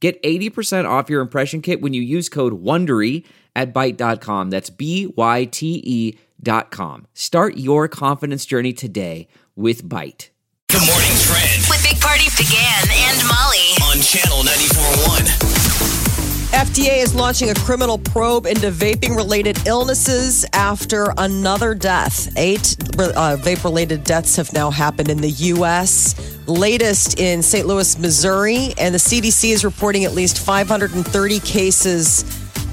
Get 80% off your impression kit when you use code WONDERY at Byte.com. That's B Y T E dot com. Start your confidence journey today with Byte. Good morning trend With Big Party began and Molly. on channel 94.1. FDA is launching a criminal probe into vaping related illnesses after another death. Eight uh, vape related deaths have now happened in the U.S., latest in St. Louis, Missouri, and the CDC is reporting at least 530 cases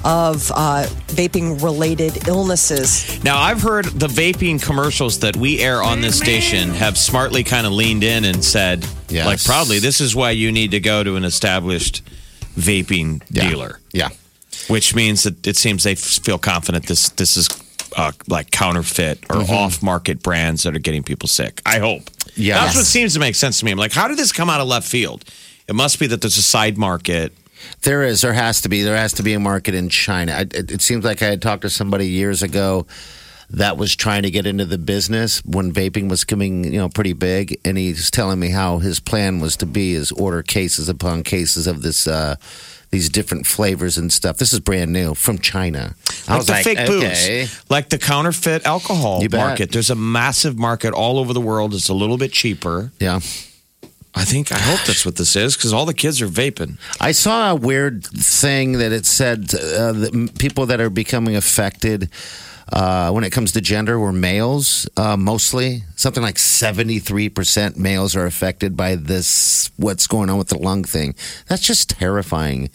of uh, vaping related illnesses. Now, I've heard the vaping commercials that we air on this station have smartly kind of leaned in and said, Yes. like, probably this is why you need to go to an established vaping Yeah. dealer, Yeah. which means that it seems they f- feel confident this this is uh, like counterfeit or off market brands that are getting people sick. I hope. Yeah. That's what seems to make sense to me. I'm like, how did this come out of left field? It must be that there's a side market. There is. There has to be. There has to be a market in China. I, it, it seems like I had talked to somebody years ago that was trying to get into the business when vaping was coming, you know, pretty big, and he's telling me how his plan was to be is order cases upon cases of this. Uh, these different flavors and stuff. This is brand new from China. I Like was the like, fake okay. booze, like the counterfeit alcohol market. There's a massive market all over the world. It's a little bit cheaper. Yeah. I think I hope that's what this is because all the kids are vaping. I saw a weird thing that it said uh, that people that are becoming affected uh, when it comes to gender we're males uh, mostly. Something like 73% males are affected by this, what's going on with the lung thing. That's just terrifying.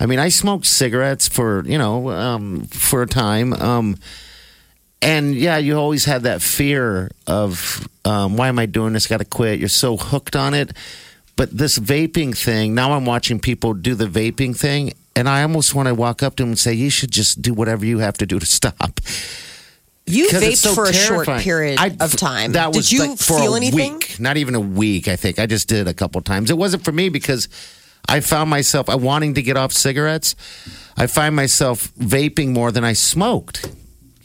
I mean, I smoked cigarettes for, you know, um, for a time. Um, and yeah, you always had that fear of um, why am I doing this? Got to quit. You're so hooked on it. But this vaping thing, now I'm watching people do the vaping thing, and I almost want to walk up to him and say, "You should just do whatever you have to do to stop." You vaped so for a short period I- of time. That was Did you like for feel a anything? week, not even a week. I think I just did it a couple times. It wasn't for me because I found myself I wanting to get off cigarettes. I find myself vaping more than I smoked.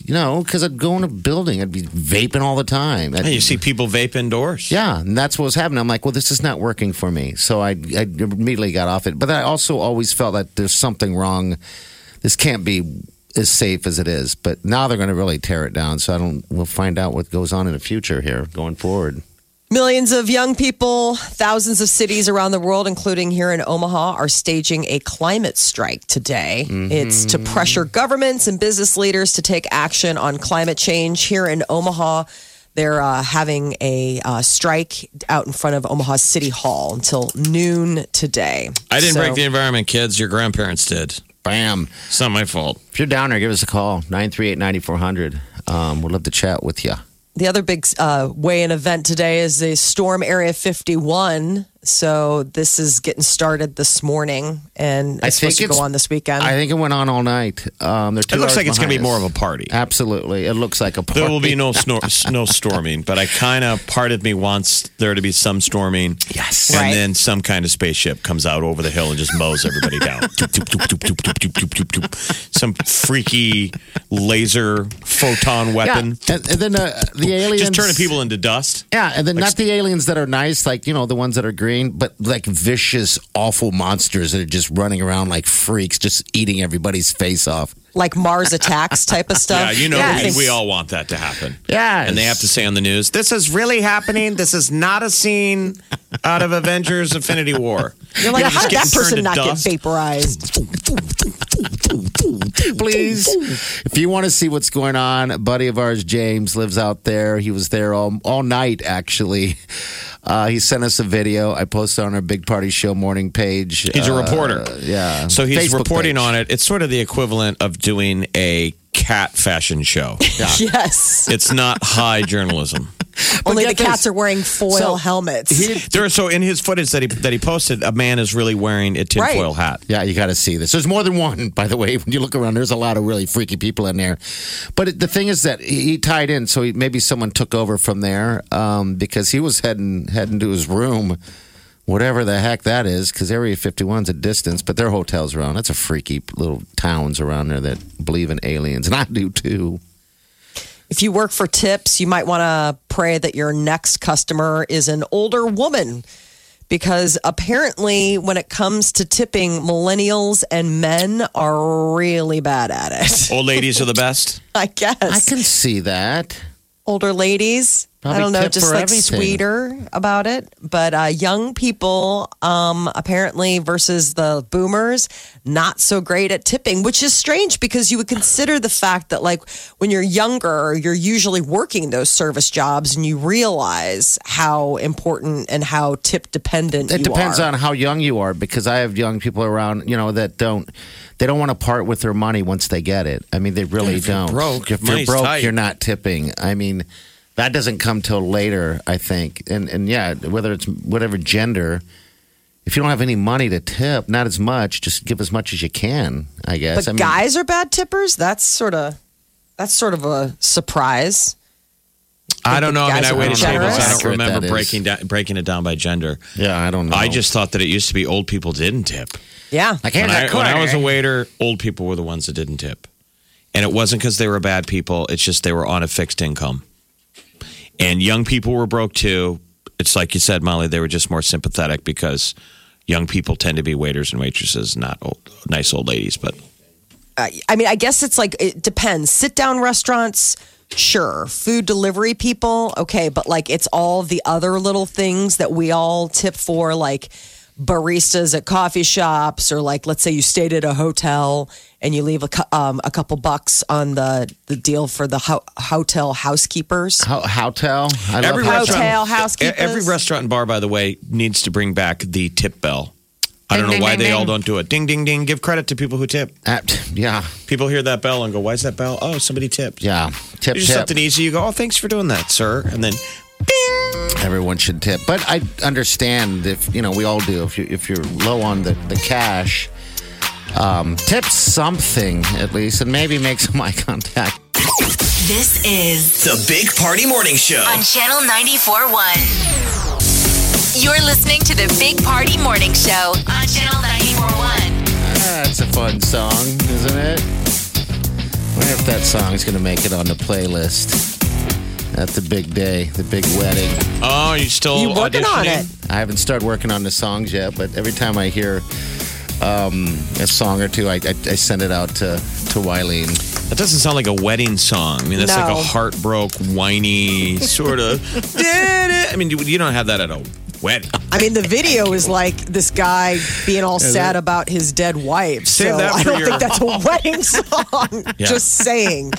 You know, because I'd go in a building, I'd be vaping all the time. Hey, you see people vape indoors. Yeah, and that's what was happening. I'm like, well, this is not working for me. So I, I immediately got off it. But I also always felt that there's something wrong. This can't be as safe as it is. But now they're going to really tear it down. So I don't. We'll find out what goes on in the future here going forward. Millions of young people, thousands of cities around the world, including here in Omaha, are staging a climate strike today. It's to pressure governments and business leaders to take action on climate change. Here in Omaha, they're uh, having a uh, strike out in front of Omaha City Hall until noon today. I didn't So- break the environment, kids. Your grandparents did. Bam. It's not my fault. If you're down there, give us a call 938 9400. Um, we'd love to chat with you. The other big uh, weigh-in event today is the Storm Area 51. So this is getting started this morning, and it's I supposed to it's, go on this weekend. I think it went on all night. Um, it looks like it's going to be more of a party. Absolutely, it looks like a party. There will be no snor- no storming, but I kind of part of me wants there to be some storming. Yes, and right. then some kind of spaceship comes out over the hill and just mows everybody down. some freaky laser photon weapon. Yeah. And, and, then uh, the aliens just turning people into dust. Yeah, and then like, not the aliens that are nice, like you know the ones that are green but like vicious, awful monsters that are just running around like freaks, just eating everybody's face off. Like Mars attacks type of stuff. Yeah, you know, Yes. we, we all want that to happen. Yeah, And they have to say on the news, this is really happening. This is not a scene out of Avengers Infinity War. You're like, You're how just did that person to not dust. get vaporized? please. If you want to see what's going on, a buddy of ours, James, lives out there. He was there all all night actually. Uh, he sent us a video. I posted on our Big Party Show morning page. He's a Uh, reporter. yeah. So he's Facebook reporting page. on it. It's sort of the equivalent of doing a cat fashion show. yes. It's not high journalism. Only the get this. cats are wearing foil So, helmets. There, are, so in his footage that he that he posted, a man is really wearing a tinfoil Right. hat. Yeah, you got to see this. There's more than one, by the way. When you look around, there's a lot of really freaky people in there. But it, the thing is that he, he tied in, so he, maybe someone took over from there um, because he was heading heading to his room, whatever the heck that is. Because Area 51's a distance, but there are hotels around. That's a freaky little towns around there that believe in aliens, and I do too. If you work for tips, you might want to pray that your next customer is an older woman. Because apparently, when it comes to tipping, millennials and men are really bad at it. Old ladies are the best. I guess. I can see that. older ladies. I don't know, just like everything. sweeter about it. But uh, young people, um, apparently, versus the boomers, not so great at tipping, which is strange because you would consider the fact that, like, when you're younger, you're usually working those service jobs and you realize how important and how tip dependent It you depends are. on how young you are because I have young people around, you know, that don't they don't want to part with their money once they get it. I mean, they really if you're don't. broke, if you're broke, tight. you're not tipping. I mean, that doesn't come till later, I think. And and yeah, whether it's whatever gender, if you don't have any money to tip, not as much, just give as much as you can, I guess. But I mean, guys are bad tippers. That's sort of that's sort of a surprise. I don't know. I mean, guys I are waited tables. I don't remember breaking down breaking it down by gender. yeah, I don't know. I just thought that it used to be old people didn't tip. Yeah. like When here's I, a when I was a waiter, old people were the ones that didn't tip. And it wasn't because they were bad people, it's just they were on a fixed income. And young people were broke too. It's like you said, Molly, they were just more sympathetic because young people tend to be waiters and waitresses, not old, nice old ladies. But I mean, I guess it's like it depends. Sit down restaurants, sure. Food delivery people, okay, but like it's all the other little things that we all tip for, like baristas at coffee shops, or like let's say you stayed at a hotel and you leave a, um, a couple bucks on the the deal for the ho- hotel housekeepers. How, hotel. I every love restaurant, Hotel housekeepers. every restaurant and bar, by the way, needs to bring back the tip bell. I don't know Ding, why ding, they ding, all don't do it. Ding, ding, ding. Give credit to people who tip. At- yeah, People hear that bell and go, why is that bell?" Oh, somebody tipped. yeah. Tip, You do tip. something easy. You go, "Oh, thanks for doing that, sir," and then Everyone should tip, but I understand if you know we all do. If you if you're low on the the cash, um, tip something at least, and maybe make some eye contact. This is The Big Party Morning Show. on Channel 94.1. You're listening to the Big Party Morning Show on Channel 94.1. That's a fun song, isn't it? wonder if that song is going to make it on the playlist. At the big day, the big wedding. Oh, you still You working on it? I haven't started working on the songs yet, but every time I hear um, a song or two, I, I, I send it out to to Wileen. That doesn't sound like a wedding song. I mean, that's like a heartbroken, whiny sort of. I mean, you, you don't have that at a wedding. I mean, the video is like this guy being all sad about his dead wife. Save so that I don't your- think that's a wedding song. Yeah. Just saying.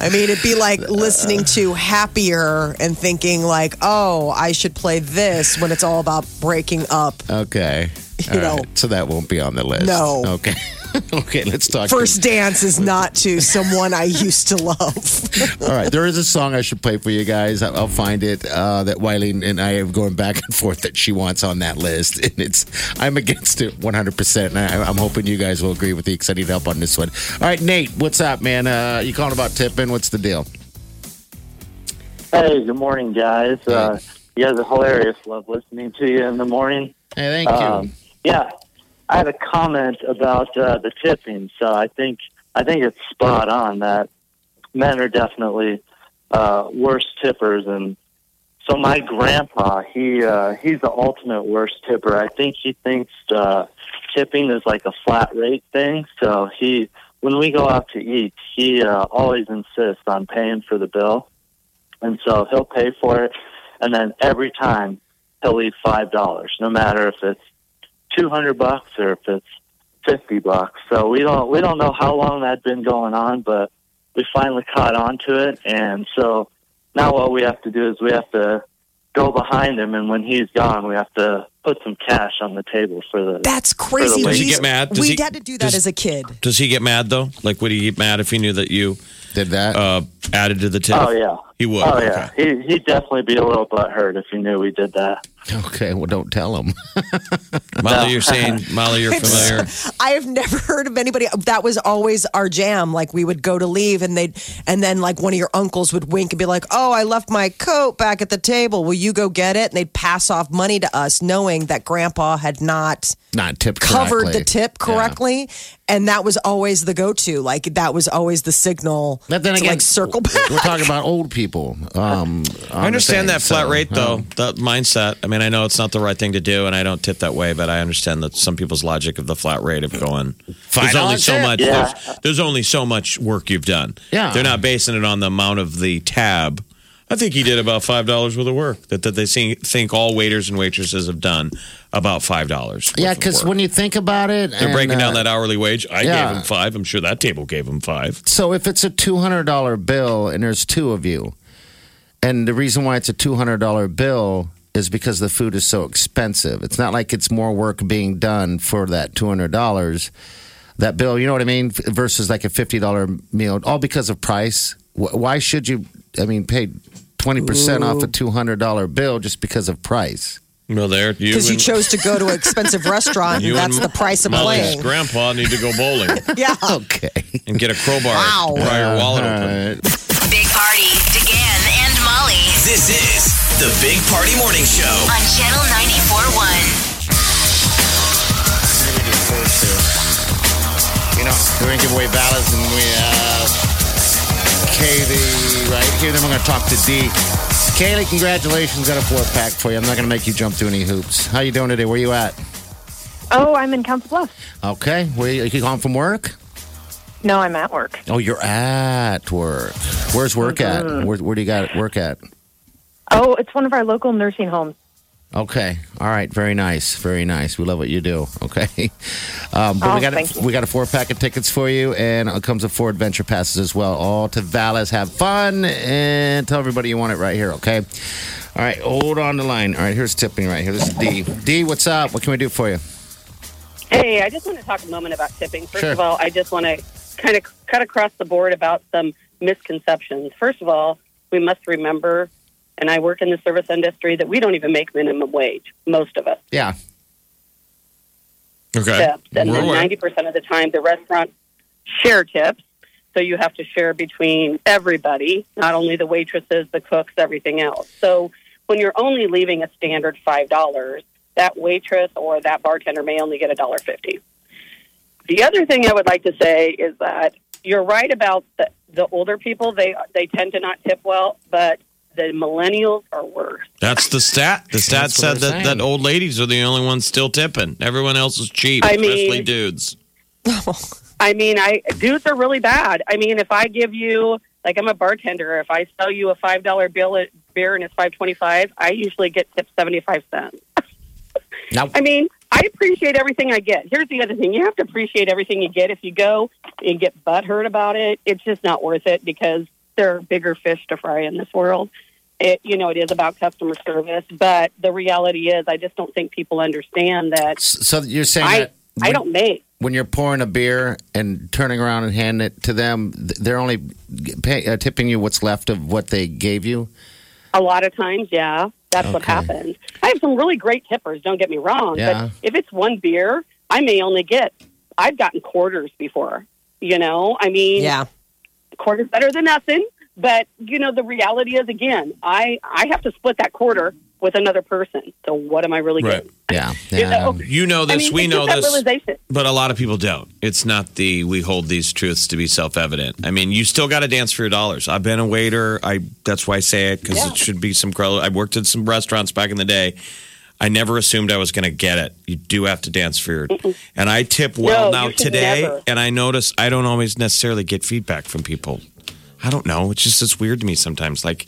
I mean, it'd be like listening to Happier and thinking like, "Oh, I should play this" when it's all about breaking up. Okay. You All know. right. So that won't be on the list. No. Okay. okay, let's talk. First dance is not to someone I used to love. All right. There is a song I should play for you guys. I'll I'll find it uh, that Wileen and I are going back and forth that she wants on that list. And it's, I'm against it 100%. And I, I'm hoping you guys will agree with me because I need help on this one. All right, Nate, what's up, man? Uh, you calling about tipping? What's the deal? Hey, good morning, guys. Uh, you guys are hilarious. Love listening to you in the morning. Hey, thank you. Um, yeah, I had a comment about uh, the tipping. So I think I think it's spot on that men are definitely uh, worse tippers, and so my grandpa he uh, he's the ultimate worst tipper. I think he thinks uh, tipping is like a flat rate thing. So he when we go out to eat, he uh, always insists on paying for the bill, and so he'll pay for it, and then every time he'll leave five dollars, no matter if it's two hundred bucks or if it's fifty bucks. So we don't we don't know how long that's been going on, but we finally caught on to it, and so now what we have to do is we have to go behind him, and when he's gone, we have to put some cash on the table for the. That's crazy. Does he get mad? Does we he- had to do that does- as a kid. Does he get mad though? Like, would he get mad if he knew that you Did that? uh, added to the tip? Oh yeah, He would. Oh okay. yeah, he he'd definitely be a little butthurt if he knew we did that. Okay, well, don't tell them. Molly, you're saying Molly, you're familiar. I have never heard of anybody that was always our jam. Like we would go to leave and they'd and then like one of your uncles would wink and be like, Oh, I left my coat back at the table. Will you go get it? And they'd pass off money to us, knowing that grandpa had not Not tipped covered correctly. the tip Yeah. correctly. And that was always the go to. Like that was always the signal But then to again, like circle back. We're talking about old people. Um, I understand that flat rate, though. um, that mindset. I mean, I know it's not the right thing to do, and I don't tip that way, but I understand that some people's logic of the flat rate of going. Five There's only so tip? much. Yeah. There's, there's only so much work you've done. Yeah. they're not basing it on the amount of the tab. I think he did about five dollars worth of work that, that they see, think all waiters and waitresses have done about five dollars. Yeah, because when you think about it, they're and, breaking down uh, that hourly wage, I yeah. gave him five. I'm sure that table gave him five. So if it's a two hundred dollar bill and there's two of you, and the reason why it's a two hundred dollar bill is because the food is so expensive. It's not like it's more work being done for that two hundred dollars. That bill, you know what I mean, versus like a fifty dollar meal, all because of price. Why should you? I mean, pay twenty percent off a two hundred dollar bill just because of price. No, there you Because you and- chose to go to an expensive restaurant, you and that's and the price of Molly's playing. grandpa need to go bowling Yeah. Okay. and get a crowbar. Wow. Pry your wallet All open. right. Big Party, DeGan and Molly This is the Big Party Morning Show. on Channel 94.1. You know, we're gonna give away Vala's, and we uh, have Kaylee right here. Then we're gonna talk to D. Kaylee, congratulations! Got a four pack for you. I'm not gonna make you jump through any hoops. How you doing today? Where you at? Oh, I'm in Council Bluffs. Okay, where you, you calling from work? No, I'm at work. Oh, you're at work. Where's work at? Mm-hmm. Where, where do you got work at? Oh, it's one of our local nursing homes. Okay. All right. Very nice. Very nice. We love what you do. Okay. Um, but Oh, we got thank you. we got a four pack of tickets for you, and it comes with four adventure passes as well. All to Vala's. Have fun and tell everybody you want it right here. Okay. All right. Hold on the line. All right. Here's tipping right here. This is D. D. What's up? What can we do for you? Hey, I just want to talk a moment about tipping. First Sure. of all, I just want to kind of cut across the board about some misconceptions. First of all, we must remember, and I work in the service industry, that we don't even make minimum wage, most of us Yeah. Okay. tips. And We're then 90% of the time, the restaurant share tips. So you have to share between everybody, not only the waitresses, the cooks, everything else. So when you're only leaving a standard $5, that waitress or that bartender may only get a dollar fifty. The other thing I would like to say is that you're right about the, the older people. They they tend to not tip well, but the millennials are worse. That's the stat. The stat That's said that, saying. that old ladies are the only ones still tipping. Everyone else is cheap, I mean- dudes. I mean, I dudes are really bad. I mean, if I give you like I'm a bartender, if I sell you a five dollar bill at beer and it's five twenty five, I usually get tipped seventy five cents. Now, I mean, I appreciate everything I get. Here's the other thing: you have to appreciate everything you get. If you go and get butthurt about it, it's just not worth it because there are bigger fish to fry in this world. It, you know, it is about customer service, but the reality is, I just don't think people understand that. so you're saying I that I when- don't make. when you're pouring a beer and turning around and handing it to them, they're only pay, uh, tipping you what's left of what they gave you. A lot of times, yeah, that's what happens. I have some really great tippers. Don't get me wrong, Yeah. but if it's one beer, I may only get. I've gotten quarters before. You know, I mean, Yeah. Quarter's better than nothing. But you know, the reality is, again, I I have to split that quarter with another person. So what am I really Right. getting? Yeah, You yeah. know? You know this. I mean, we know this. But a lot of people don't. It's not the we hold these truths to be self evident. I mean, you still got to dance for your dollars. I've been a waiter. I that's why I say it because Yeah. it should be some. credit. I worked at some restaurants back in the day. I never assumed I was going to get it. You do have to dance for your. And I tip well No, now today, never. and I notice I don't always necessarily get feedback from people. I don't know. It's just it's weird to me sometimes. Like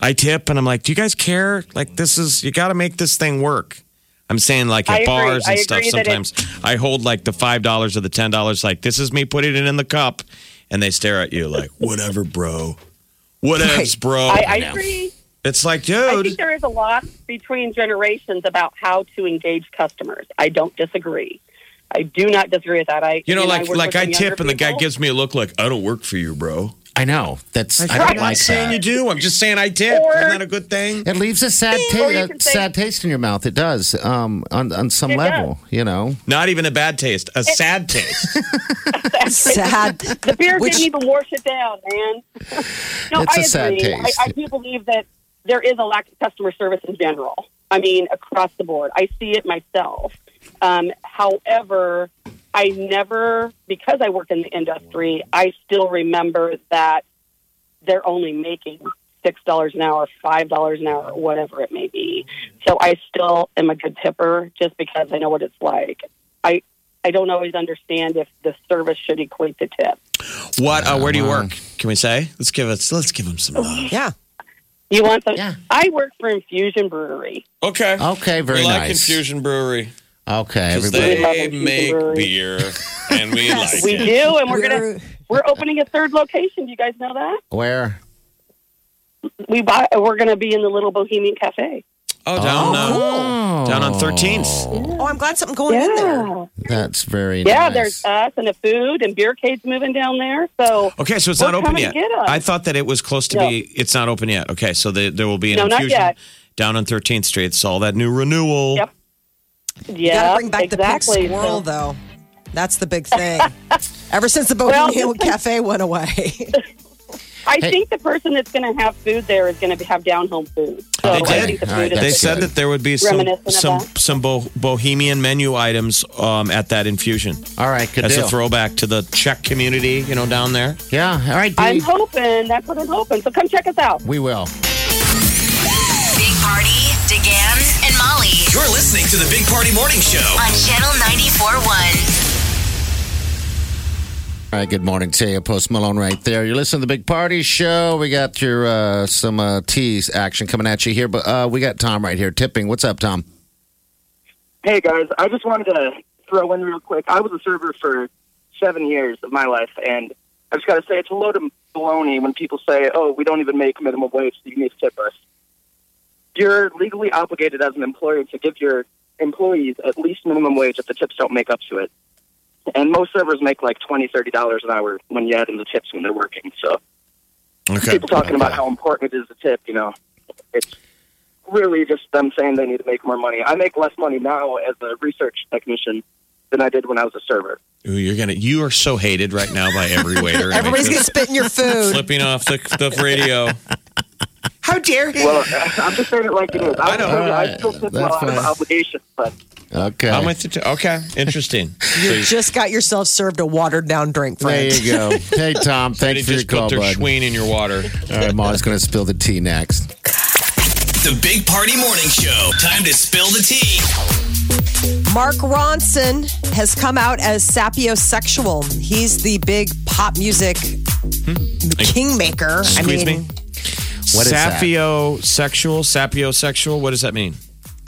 I tip, and I'm like, do you guys care? Like this is you got to make this thing work. I'm saying like I at bars and I stuff. agree that it- Sometimes I hold like the five dollars or the ten dollars. Like this is me putting it in the cup, and they stare at you like whatever, bro. Whatevs, Right. bro. I, I agree. It's like, dude. I dude. think there is a lot between generations about how to engage customers. I don't disagree. I do not disagree with that. I you know, like work like I tip, younger and the guy gives me a look like I don't work for you, bro. I know. That's I I'm don't not like saying that. you do. I'm just saying I tip. Or- Isn't that a good thing? It leaves a sad, ta- a sad taste in your mouth. It does, um, on on some It level. You know, Not even a bad taste, a sad taste. Sad. The beer Which- didn't even wash it down, man. no, It's I a sad agree. I, taste. I do believe that there is a lack of customer service in general. I mean, across the board. I see it myself. Um, however, I never, because I work in the industry, I still remember that they're only making six dollars an hour, five dollars an hour, whatever it may be. So I still am a good tipper just because I know what it's like. I I don't always understand if the service should equate the tip. What? Uh, where do you work? Can we say? Let's give us. Let's give him some love. Yeah. You want some? Yeah. I work for Infusion Brewery. Okay. Okay, very we like nice. Infusion Brewery Okay, everybody. We they make Brewery. beer, and we like We it. do, and we're We're- gonna we're opening a third location. Do you guys know that? Where? We buy. We're gonna be in the Little Bohemian Cafe. Oh, down uh, Oh. down on 13th. Oh, I'm glad something going in there. That's very yeah. nice. There's us and the food and beer cade's moving down there. So Okay, so it's not open yet. I thought that it was close to No. be. It's not open yet. Okay, so the, there will be an No, not infusion yet. down on 13th Street. It's all that new renewal. Yep. Yeah, gotta bring back exactly. the pink squirrel, So- though. That's the big thing. Ever since the Well, Bohemian just like- Cafe went away. I Hey. think the person that's going to have food there is going to have down home food. So They I did. think the food right, is They said good. that there would be some some some bo- bohemian menu items um, at that infusion. All right, good As deal. a throwback to the Czech community, you know, down there. yeah, all right, I'm hoping. That's what I'm hoping. So come check us out. We will. Big Party, DeGan, and Molly You're listening to the Big Party Morning Show. on Channel 94.1. All right, good morning to you. Post Malone right there. You're listening to the Big Party Show. We got your uh, some uh, tease action coming at you here, but uh, we got Tom right here tipping. What's up, Tom? Hey guys, I just wanted to throw in real quick. I was a server for seven years of my life, and I just got to say it's a load of baloney when people say, "Oh, we don't even make minimum wage, so you need to tip us." You're legally obligated as an employer to give your employees at least minimum wage if the tips don't make up to it. And most servers make like twenty, thirty dollars an hour when you add in the tips when they're working. So Okay. people talking about how important it is to tip, you know, it's really just them saying they need to make more money. I make less money now as a research technician than I did when I was a server. Ooh, you're gonna. You are so hated right now by every waiter. Everybody's gonna spit in your food. flipping off the, the radio. How dare he? Well, I'm just saying it like it is. I, I know. I, I still tip that's well. I have an obligation, but Okay. I'm with you. Too. Okay, interesting. So You just got yourself served a watered down drink, there friend. you go. Hey, Tom. Somebody Thanks for your just put call, their bud. schween in your water. All right, Molly's going to spill the tea next. The Big Party Morning Show. Time to spill the tea. Mark Ronson has come out as sapiosexual. He's the big pop music hmm. kingmaker. I mean, me. What is that? Sapiosexual, sapiosexual. What does that mean?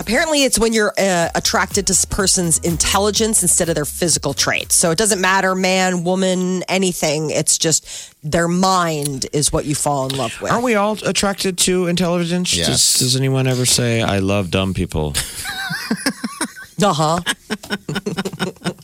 apparently it's when you're uh, attracted to a person's intelligence instead of their physical traits. So it doesn't matter, man, woman, anything. It's just their mind is what you fall in love with. Aren't we all attracted to intelligence? Yes. Does, does anyone ever say, "I love dumb people"? Uh huh.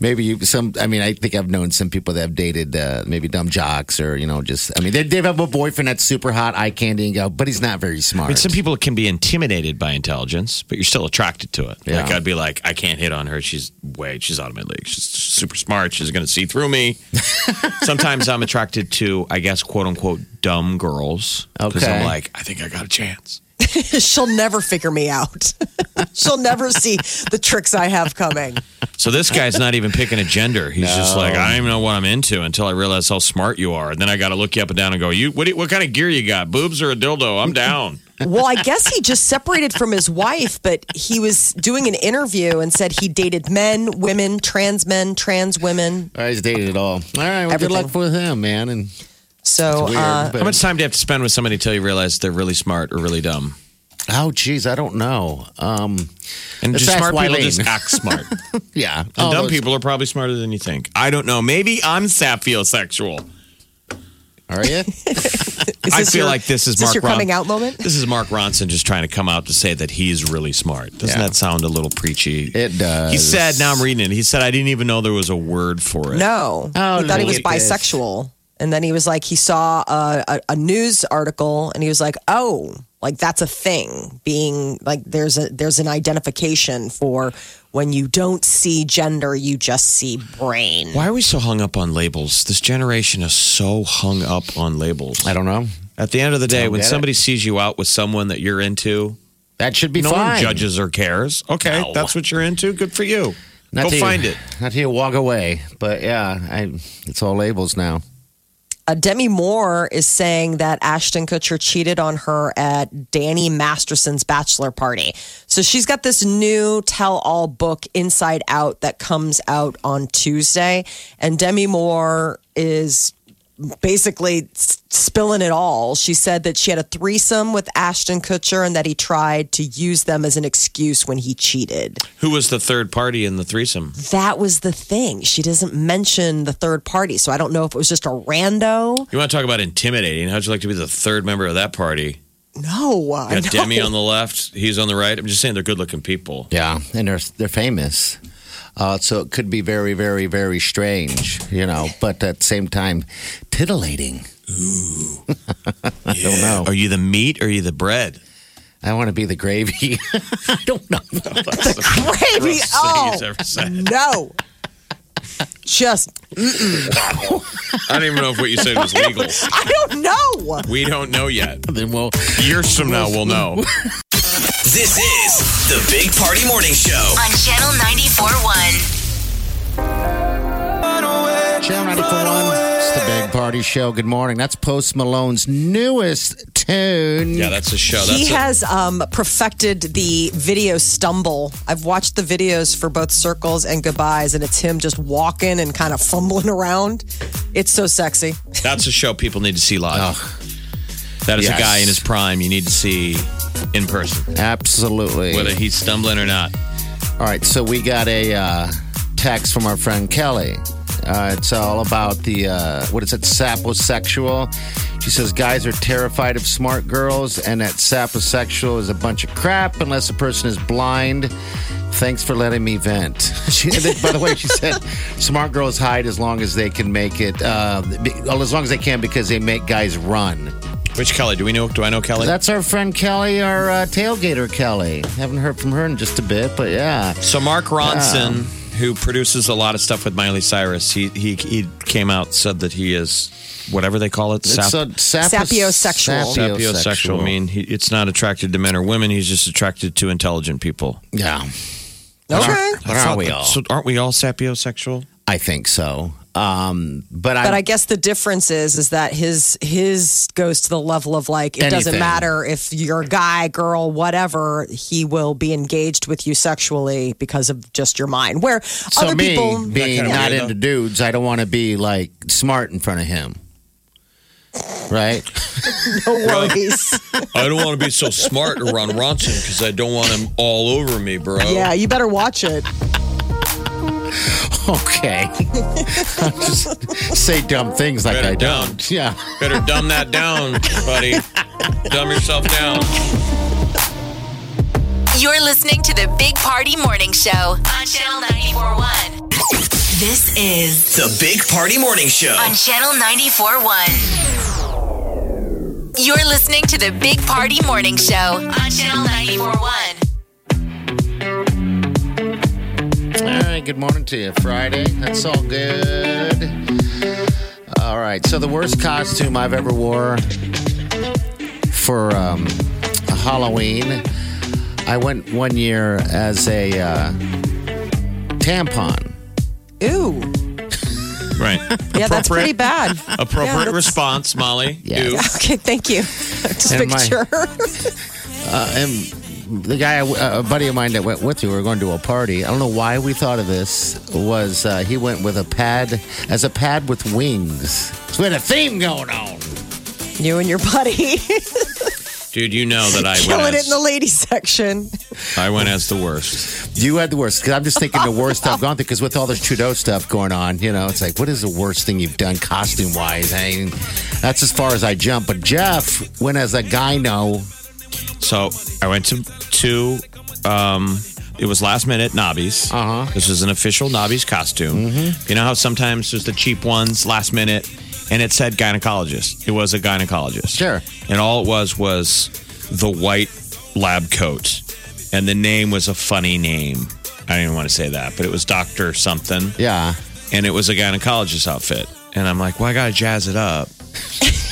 Maybe you, some, I mean, I think I've known some people that have dated uh, maybe dumb jocks or, you know, just, I mean, they, they have a boyfriend that's super hot, eye candy, and go, but he's not very smart. I mean, some people can be intimidated by intelligence, but you're still attracted to it. Yeah. Like I'd be like, I can't hit on her. She's way, she's out of my league. She's super smart. She's going to see through me. Sometimes I'm attracted to, I guess, quote unquote, dumb girls. Because Okay. I'm like, I think I got a chance. She'll never figure me out. She'll never see the tricks I have coming. So this guy's not even picking a gender. He's just like, I don't even know what I'm into until I realize how smart you are. And then I got to look you up and down and go, you, what, do you- what kind of gear you got? Boobs or a dildo? I'm down. Well, I guess he just separated from his wife, but he was doing an interview and said he dated men, women, trans men, trans women. All right, he's dated it all. All right, well, good luck with him, man. And So, weird. uh, How much time do you have to spend with somebody until you realize they're really smart or really dumb? oh, geez, I don't know. Um, And just ask smart people just act smart. and yeah. dumb those- people are probably smarter than you think. I don't know. Maybe I'm sapiosexual. Are you? I feel your- like this is, is this your Ron- coming out moment? This is Mark Ronson just trying to come out to say that he's really smart. Doesn't Yeah. that sound a little preachy? It does. He said, now I'm reading it. He said, I didn't even know there was a word for it. No, Oh, he thought he was bisexual. this. Bisexual. And then he was like, he saw a, a, a news article and he was like, oh, like that's a thing being like there's a there's an identification for when you don't see gender, you just see brain. Why are we so hung up on labels? This generation is so hung up on labels. I don't know. At the end of the day, Don't when get it. somebody sees you out with someone that you're into, That should be no fine. one judges or cares. Okay, No. that's what you're into. Good for you. Not Go till you- find it. Not till you walk away. But yeah, I, it's all labels now. Uh, Demi Moore is saying that Ashton Kutcher cheated on her at Danny Masterson's bachelor party. So she's got this new tell all book, Inside Out, that comes out on Tuesday. And Demi Moore is basically spilling it all. She said that she had a threesome with Ashton Kutcher and that he tried to use them as an excuse when he cheated. Who was the third party in the threesome? That was the thing. She doesn't mention the third party. So I don't know if it was just a rando. You want to talk about intimidating? How'd you like to be the third member of that party? No, I You got Demi on the left, he's on the right. I'm just saying they're good looking people. Yeah, and they're they're famous. Uh, so it could be very, very, very strange, you know, but at the same time, titillating. Ooh. I don't know. Are you the meat or are you the bread? I want to be the gravy. I don't know. Gravy. Grossest thing Oh, he's ever said. no. Just, I don't even know if what you said was legal. I don't know. We don't know yet. then we'll Years from now, we'll know. This is the Big Party Morning Show. On Channel 94.1. Channel 94.1. It's the Big Party Show. Good morning. That's Post Malone's newest tune. Yeah, that's a show. That's he a- has um, perfected the video stumble. I've watched the videos for both circles and goodbyes, and it's him just walking and kind of fumbling around. It's so sexy. That's a show people need to see live. That is Yes. a guy in his prime you need to see in person, Absolutely. whether he's stumbling or not. All right, so we got a uh, text from our friend Kelly. Uh, it's all about the uh, what is it, saposexual. She says guys are terrified of smart girls, and that saposexual is a bunch of crap unless a person is blind. Thanks for letting me vent. She, by the way, she said smart girls hide as long as they can make it, uh, be- well, as long as they can because they make guys run. Which Kelly? Do we know? Do I know Kelly? That's our friend Kelly, our uh, tailgater Kelly. Haven't heard from her in just a bit, but yeah. So Mark Ronson, who produces a lot of stuff with Miley Cyrus, he he he came out said that he is whatever they call it, It's sap- a sap- Sapiosexual. sapiosexual. I mean, he, it's not attracted to men or women. He's just attracted to intelligent people. yeah. Okay. But aren't we all? So aren't we all sapiosexual? I think so. Um, but I, But I guess the difference is is that his his goes to the level of like it doesn't matter if you're a guy, girl, whatever, he will be engaged with you sexually because of just your mind. Where so other me people being kinda not into dudes, I don't want to be like smart in front of him. Right? no worries. I don't want to be so smart around Ronson because I don't want him all over me, bro. yeah, you better watch it. Okay. I'll just say dumb things like Better I down. don't. Yeah. Better dumb that down, buddy. dumb yourself down. You're listening to the Big Party Morning Show on Channel 94.1. This is The Big Party Morning Show. on Channel 94.1. You're listening to the Big Party Morning Show on Channel 94.1. All right. Good morning to you. Friday. That's all good. All right. So the worst costume I've ever wore for um, Halloween, I went one year as a uh, tampon. Ooh. Right. Yeah, that's pretty bad. Appropriate Yeah, response, Molly. Yeah. You. Okay, thank you. Just And make my- sure. Uh, and the guy, uh, a buddy of mine that went with you, we were going to a party. I don't know why we thought of this. Was uh, he went with a pad as a pad with wings? So we had a theme going on. you and your buddy Dude, you know that I killing went it in the ladies section. I went as the worst. You had the worst because I'm just thinking the worst I've gone through because with all this Trudeau stuff going on, you know, it's like what is the worst thing you've done costume wise? I mean, that's as far as I jump. But Jeff went as a gyno. So I went to to um it was last minute Nobbies. Uh-huh. This was an official Nobbies costume. You know how sometimes there's the cheap ones last minute and it said gynecologist. It was a gynecologist. Sure. And all it was was the white lab coat, and the name was a funny name. I don't even want to say that, but it was Doctor something, Yeah. and it was a gynecologist outfit. And I'm like, well, I gotta jazz it up.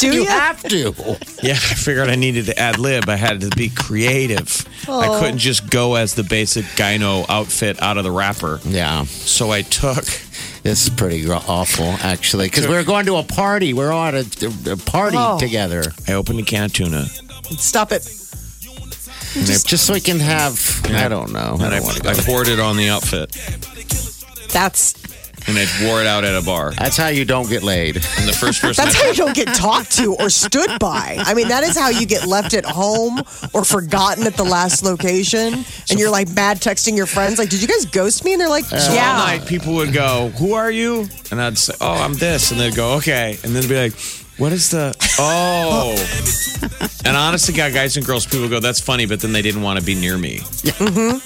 Do You you? have to. Yeah, I figured I needed to ad lib. I had to be creative. I Oh. couldn't just go as the basic gyno outfit out of the wrapper. Yeah. So I took. This is pretty awful, actually, because we were going to a party. We are all at a, a party Oh. together. I opened a can of tuna. Stop it. And I, Just so we can have, I don't know. I and I, don't want to go. I poured it on the outfit, That's and I wore it out at a bar. That's how you don't get laid. And the first person, That's I- how you don't get talked to or stood by. I mean, that is how you get left at home or forgotten at the last location. And you're like mad texting your friends, like, did you guys ghost me? And they're like, So all yeah. night, people would go, "Who are you?" And I'd say, "Oh, I'm this," and they'd go, "Okay," and then they'd be like, "What is the?" Oh, and honestly, guys and girls, people go, "That's funny," but then they didn't want to be near me. Mm-hmm.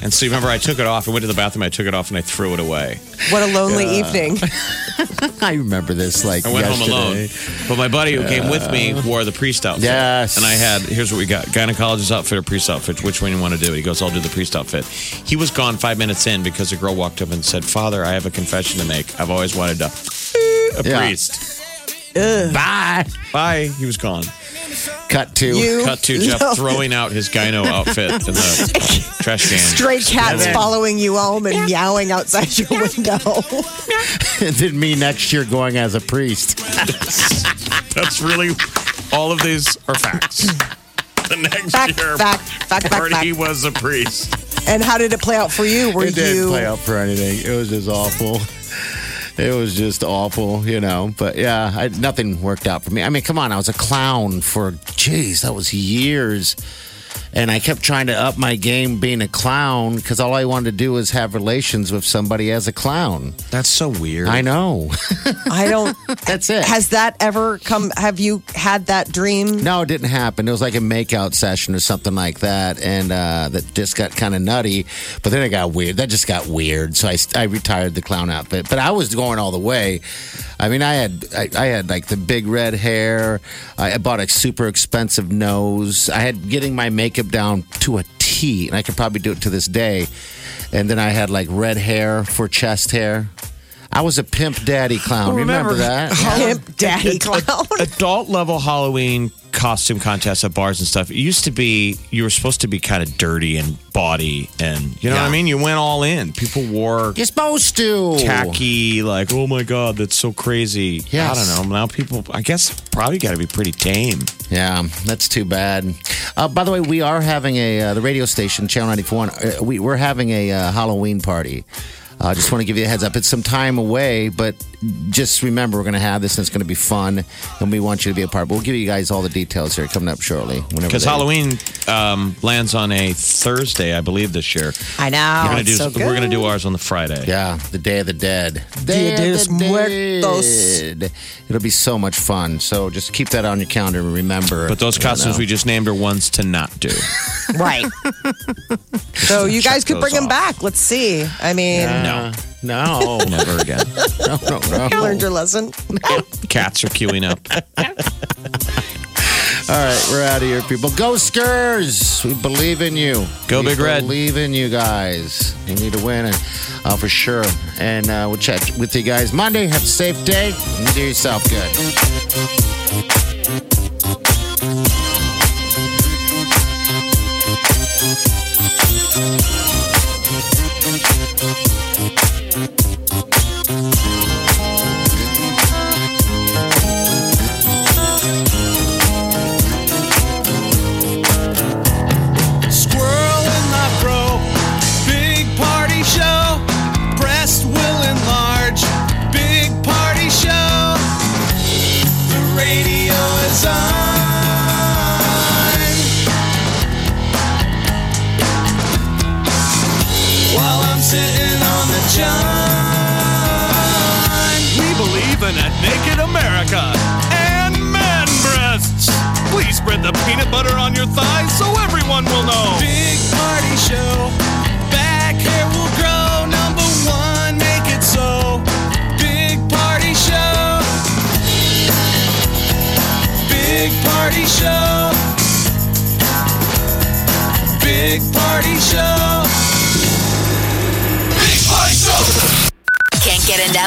And so you remember, I took it off. I went to the bathroom. I took it off and I threw it away. What a lonely evening. I remember this like I went yesterday. home alone. But my buddy who came with me wore the priest outfit. Yes. And I had, here's what we got gynecologist outfit or priest outfit. Which one you want to do? He goes, I'll do the priest outfit. He was gone five minutes in because a girl walked up and said, Father, I have a confession to make. I've always wanted to. A Yeah. priest. Bye. Bye. He was gone. Cut to You Cut to Jeff No. throwing out his gyno outfit in the trash can. Stray cats following you home and meowing outside your window. and then me next year going as a priest. That's really all of these are facts. The next Fact, year, fact, fact, fact, Marty fact. was a priest. And how did it play out for you? Were it didn't you play out for anything. It was just awful. It was just awful, you know. But yeah, I, nothing worked out for me. I mean, come on, I was a clown for, geez, that was years. And I kept trying to up my game being a clown because all I wanted to do was have relations with somebody as a clown. That's so weird. I know. I don't That's it. has that ever come have you had that dream? No, it didn't happen. It was like a makeout session or something like that, and uh, that just got kind of nutty. But then it got weird. That just got weird. So I, I retired the clown outfit. But I was going all the way. I mean, I had I, I had like the big red hair. I, I bought a super expensive nose. I had getting my makeup down to a T, and I could probably do it to this day. And then I had like red hair for chest hair. I was a pimp daddy clown. remember, that? Pimp daddy clown. adult level Halloween costume contests at bars and stuff. It used to be you were supposed to be kind of dirty and body, and you know what I mean. You went all in. People wore You're supposed to. tacky, like oh my god, that's so crazy. Yes. I don't know. Now people, I guess, probably got to be pretty tame. Yeah, that's too bad. Uh, by the way, we are having a uh, the radio station Channel 94. Uh, we, we're having a uh, Halloween party. I uh, just want to give you a heads up. It's some time away, but just remember we're going to have this and it's going to be fun, and we want you to be a part. But we'll give you guys all the details here coming up shortly. Whenever Because they- Halloween um, lands on a Thursday, I believe, this year. I know. We're gonna do so we're gonna do ours on the Friday. Yeah, the Day of the Dead. Dia de los Muertos. Dead. It'll be so much fun. So just keep that on your calendar and remember. But those costumes know. we just named are ones to not do. Right. so you guys could those bring them off. back. Let's see. I mean, Uh, no, No. Never again. no, no, no. you learned your lesson. Cats are queuing up. All right, we're out of here, people. Go Skurs! We believe in you. Go we Big Red. Believe in you guys. You need to win, and uh, for sure. And uh, we'll chat with you guys Monday. Have a safe day and do yourself good. show.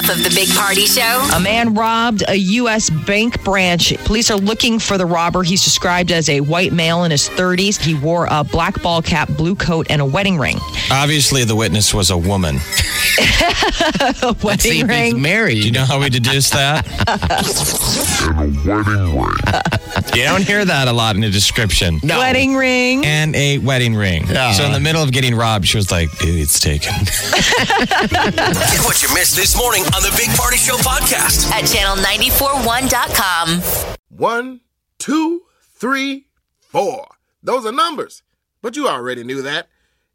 Enough of the Big Party Show? A man robbed a U.S. bank branch. Police are looking for the robber. He's described as a white male in his 30s. He wore a black ball cap, blue coat, and a wedding ring. Obviously, the witness was a woman. a wedding ring. married. Do you know how we deduce that? Wedding ring. you don't hear that a lot in the description. No. Wedding ring. And a wedding ring. Yeah. So in the middle of getting robbed, she was like, "It's taken." Get what you missed this morning on the Big Party Show podcast. At channel941.com. One, two, three, four. Those are numbers. But you already knew that.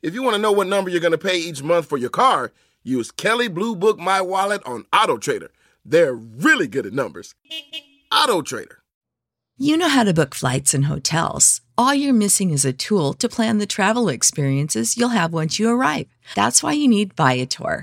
If you want to know what number you're going to pay each month for your car, use Kelley Blue Book My Wallet on Auto Trader. They're really good at numbers. Auto Trader. You know how to book flights and hotels. All you're missing is a tool to plan the travel experiences you'll have once you arrive. That's why you need Viator.